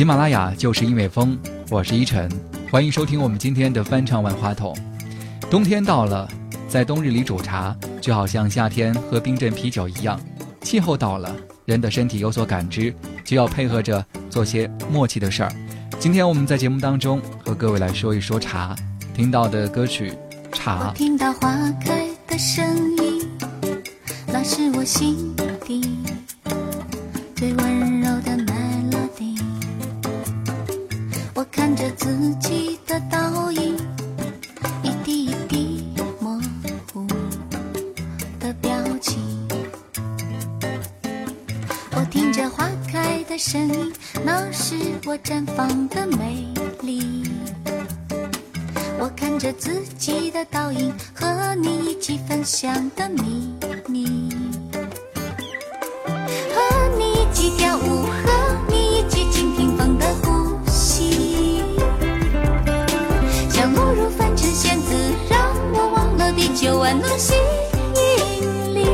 喜马拉雅就是音乐风，我是依晨，欢迎收听我们今天的翻唱万花筒。冬天到了，在冬日里煮茶，就好像夏天喝冰镇啤酒一样。气候到了，人的身体有所感知，就要配合着做些默契的事儿。今天我们在节目当中和各位来说一说茶，听到的歌曲《茶》。听到花开的声音，那是我心底自己的倒影，一滴一滴模糊的表情。我听着花开的声音，那是我绽放的美丽。我看着自己的倒影，和你一起分享的秘密。和你一起跳舞，就玩弄吸引力，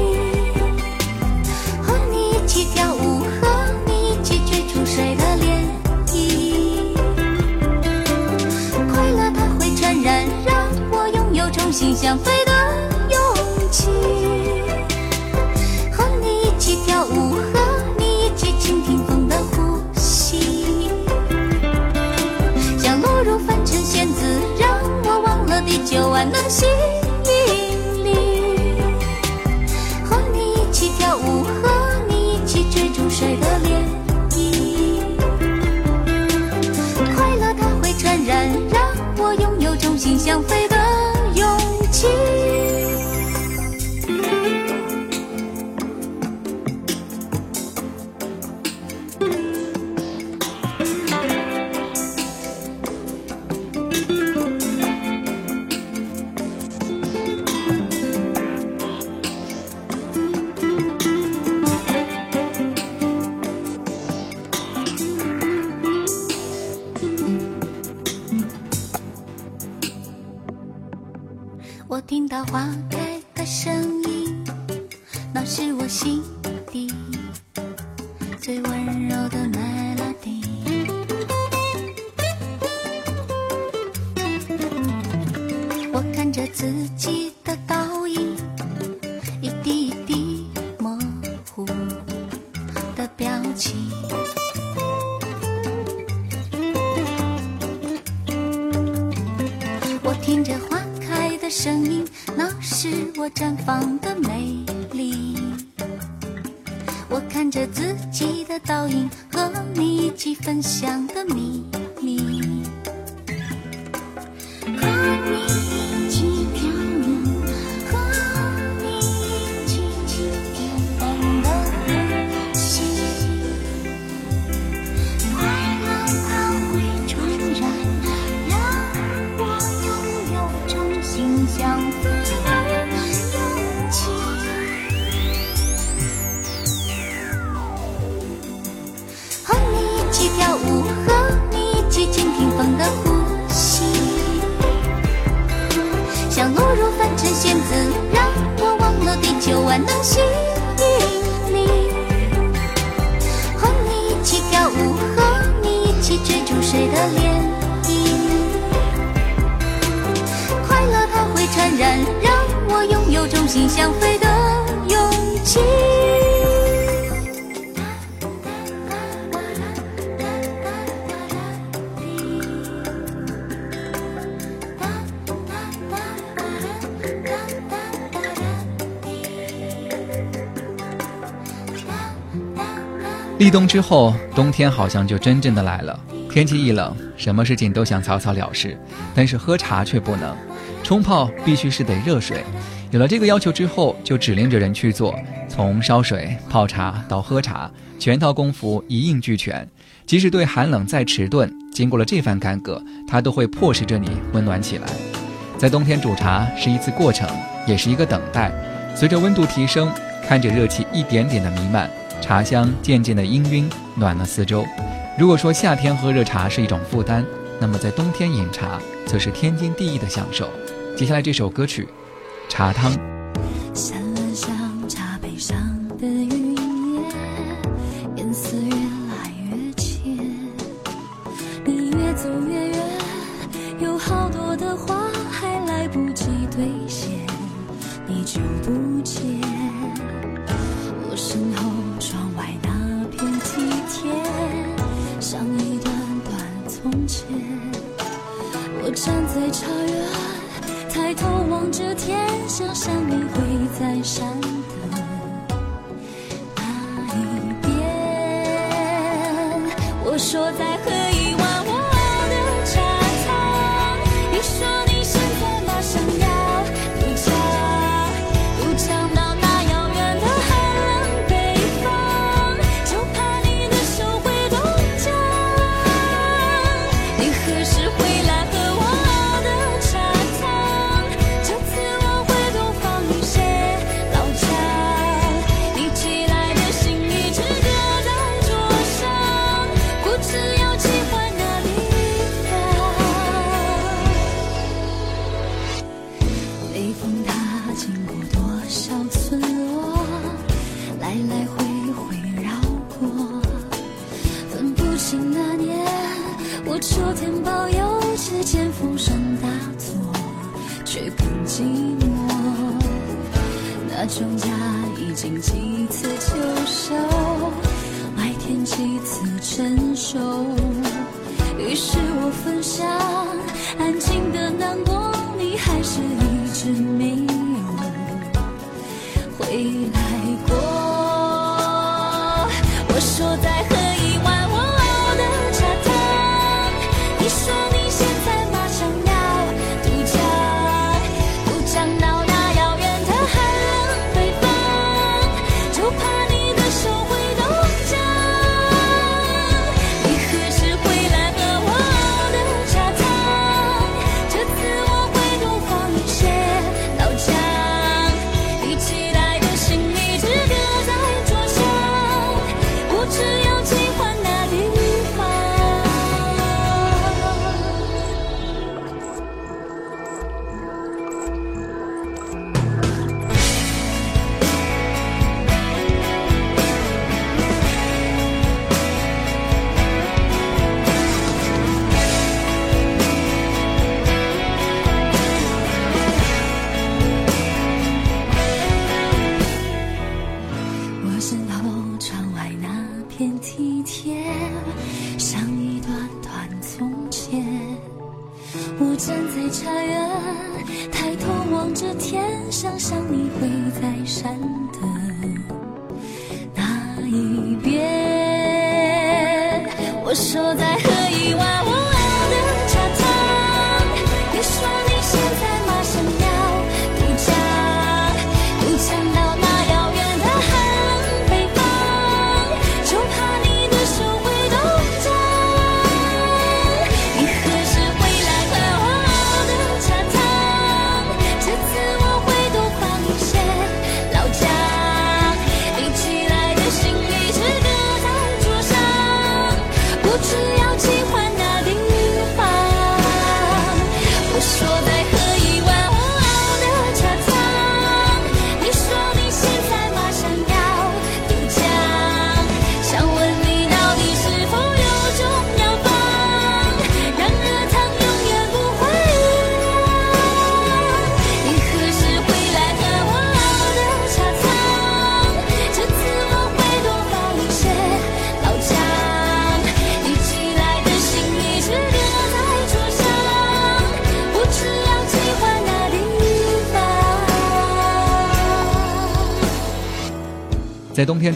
和你一起跳舞，和你一起追逐水的涟漪。快乐它会传染，让我拥有重新想飞的勇气。和你一起跳舞，和你一起倾听风的呼吸。像落入凡尘仙子，让我忘了地球玩弄吸。重新想飞的涟漪。快乐它会传染，让我拥有重新想飞的勇气。立冬之后，冬天好像就真正的来了。天气一冷，什么事情都想草草了事，但是喝茶却不能。冲泡必须是得热水，有了这个要求之后，就指令着人去做。从烧水、泡茶到喝茶，全套功夫一应俱全。即使对寒冷再迟钝，经过了这番干戈，它都会迫使着你温暖起来。在冬天煮茶是一次过程，也是一个等待。随着温度提升，看着热气一点点的弥漫，茶香渐渐的氤氲，暖了四周。如果说夏天喝热茶是一种负担，那么在冬天饮茶则是天经地义的享受。接下来这首歌曲，《茶汤》。说几次秋收，麦田几次成熟，于是我分享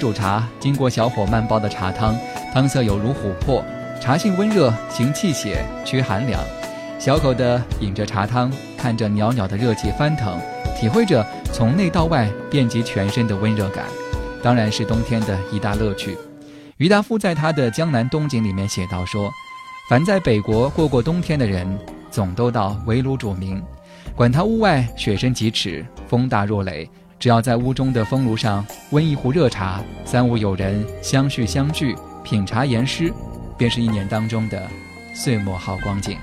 煮茶，经过小火慢煲的茶汤，汤色有如琥珀，茶性温热，行气血，驱寒凉。小口的饮着茶汤，看着袅袅的热气翻腾，体会着从内到外遍及全身的温热感。当然是冬天的一大乐趣。郁达夫在他的《江南冬景》里面写道说：“凡在北国过过冬天的人，总都到围炉煮茗，管他屋外雪深几尺，风大若雷，只要在屋中的风炉上温一壶热茶，三五友人相叙相聚，品茶言诗，便是一年当中的岁末好光景。”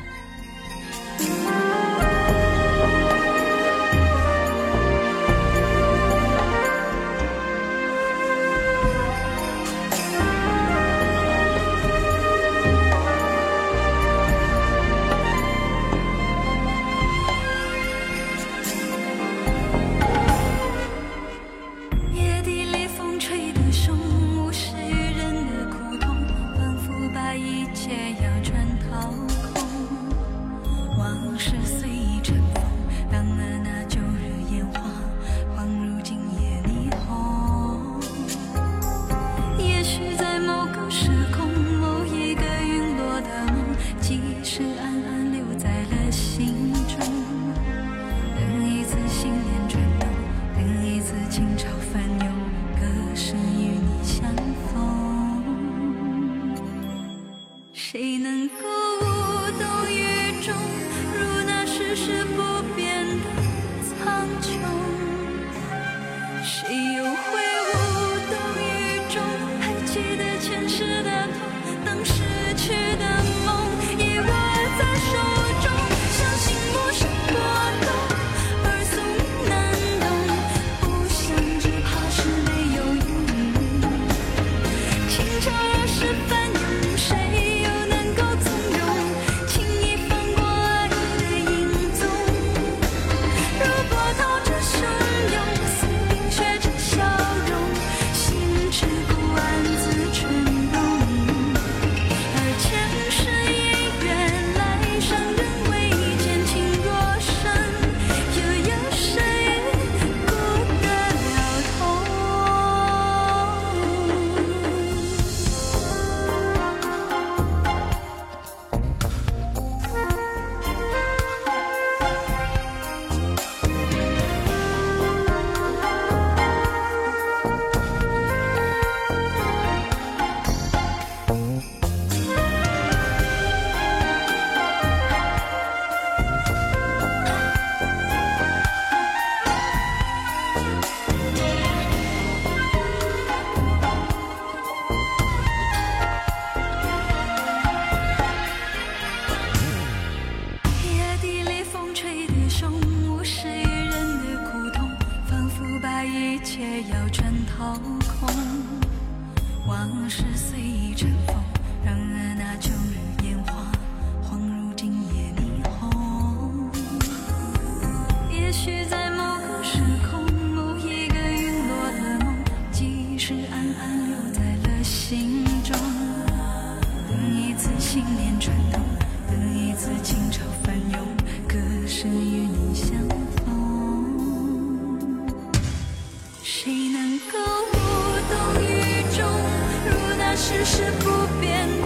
世事不变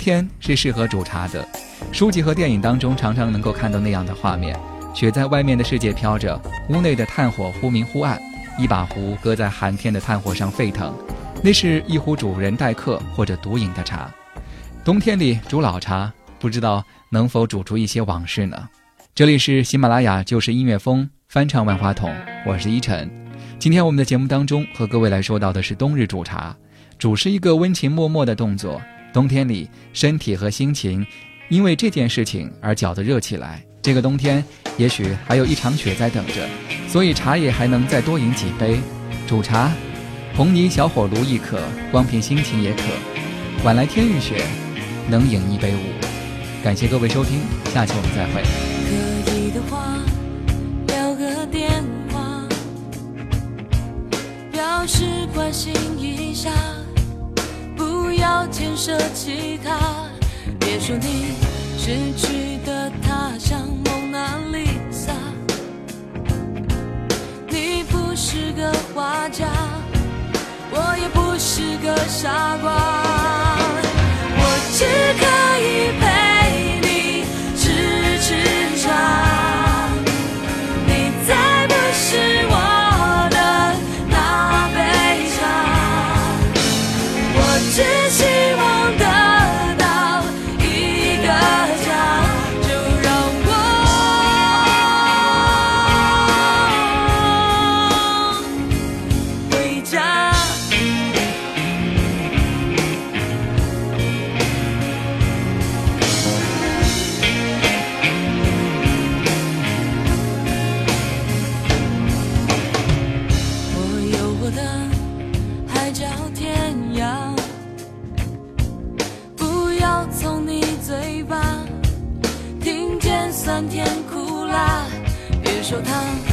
天是适合煮茶的。书籍和电影当中常常能够看到那样的画面：雪在外面的世界飘着，屋内的炭火忽明忽暗，一把壶搁在寒天的炭火上沸腾。那是一壶主人待客或者独饮的茶。冬天里煮老茶，不知道能否煮出一些往事呢？这里是喜马拉雅就是音乐风翻唱万花筒，我是依晨。今天我们的节目当中和各位来说到的是冬日煮茶。煮是一个温情脉脉的动作，冬天里身体和心情因为这件事情而搅得热起来。这个冬天也许还有一场雪在等着，所以茶叶还能再多饮几杯。煮茶，红泥小火炉亦可，光凭心情也可。晚来天欲雪，能饮一杯无？感谢各位收听，下期我们再会。可以的话，留个电话，表示关心一下。要牵涉其他，别说你失去的他像蒙娜丽莎，你不是个画家，我也不是个傻瓜，我只可以陪你痴痴傻，酸甜苦辣别说糖